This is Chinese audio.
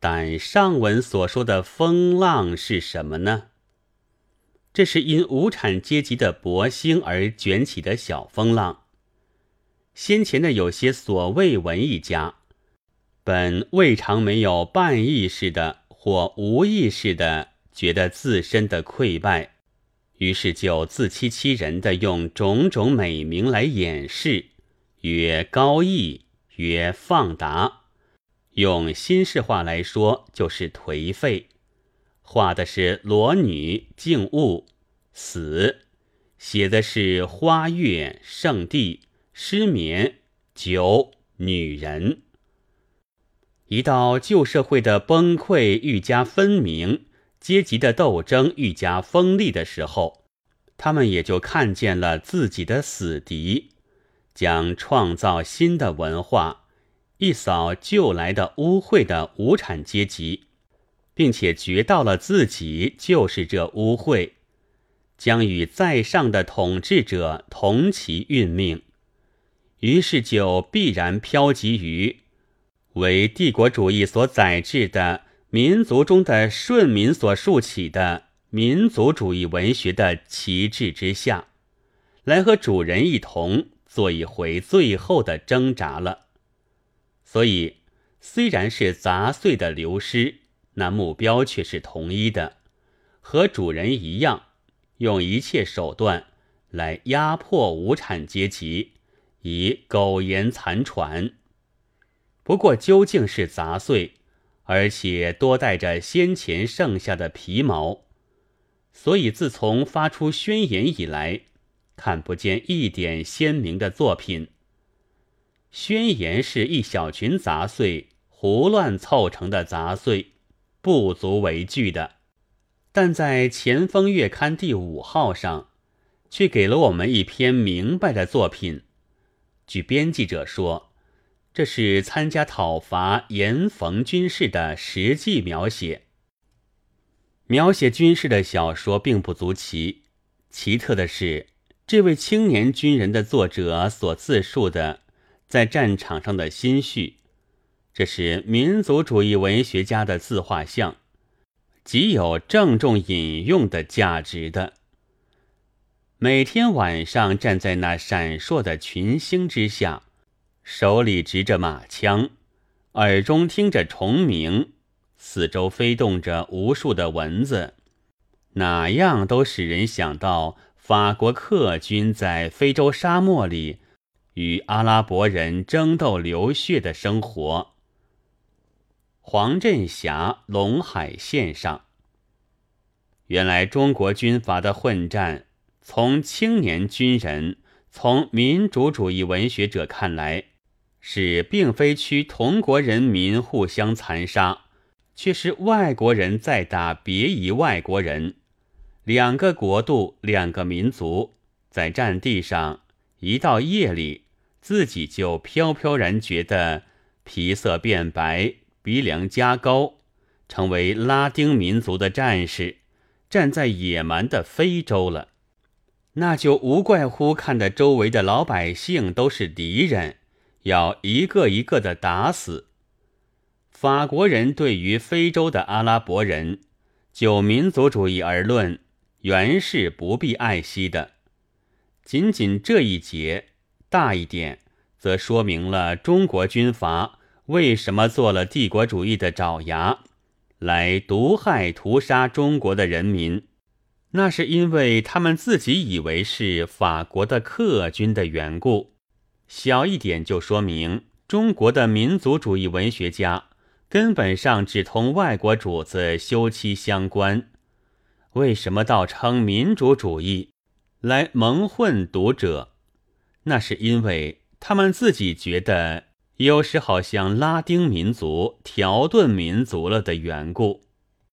但上文所说的风浪是什么呢？这是因无产阶级的博兴而卷起的小风浪。先前的有些所谓文艺家，本未尝没有半意识的或无意识的觉得自身的溃败，于是就自欺欺人的用种种美名来掩饰，曰高义，曰放达。用新式话来说，就是颓废。画的是裸女静物死，写的是花月圣地失眠酒女人。一到旧社会的崩溃愈加分明，阶级的斗争愈加锋利的时候，他们也就看见了自己的死敌，将创造新的文化。一扫旧来的污秽的无产阶级，并且觉到了自己就是这污秽，将与在上的统治者同其运命，于是就必然飘及于为帝国主义所宰制的民族中的顺民所竖起的民族主义文学的旗帜之下，来和主人一同做一回最后的挣扎了。所以，虽然是杂碎的流失，那目标却是统一的，和主人一样，用一切手段来压迫无产阶级，以苟延残喘。不过，究竟是杂碎，而且多带着先前剩下的皮毛，所以自从发出宣言以来，看不见一点鲜明的作品。宣言是一小群杂碎胡乱凑成的杂碎，不足为惧的。但在《前锋月刊》第五号上，却给了我们一篇明白的作品。据编辑者说，这是参加讨伐严逢军事的实际描写。描写军事的小说并不足奇，奇特的是，这位青年军人的作者所自述的。在战场上的心绪，这是民族主义文学家的自画像，极有郑重引用的价值的。每天晚上站在那闪烁的群星之下，手里执着马枪，耳中听着虫鸣，四周飞动着无数的蚊子，哪样都使人想到法国客军在非洲沙漠里。与阿拉伯人争斗流血的生活。黄镇霞陇海线上，原来中国军阀的混战，从青年军人、从民主主义文学者看来，是并非区同国人民互相残杀，却是外国人在打别夷外国人，两个国度、两个民族在战地上，一到夜里。自己就飘飘然觉得皮色变白，鼻梁加高，成为拉丁民族的战士，站在野蛮的非洲了。那就无怪乎看得周围的老百姓都是敌人，要一个一个的打死。法国人对于非洲的阿拉伯人，就民族主义而论，原是不必爱惜的。仅仅这一节。大一点，则说明了中国军阀为什么做了帝国主义的爪牙，来毒害屠杀中国的人民。那是因为他们自己以为是法国的客军的缘故。小一点，就说明中国的民族主义文学家根本上只同外国主子休戚相关。为什么倒称民主主义，来蒙混读者？那是因为他们自己觉得有时好像拉丁民族、条顿民族了的缘故。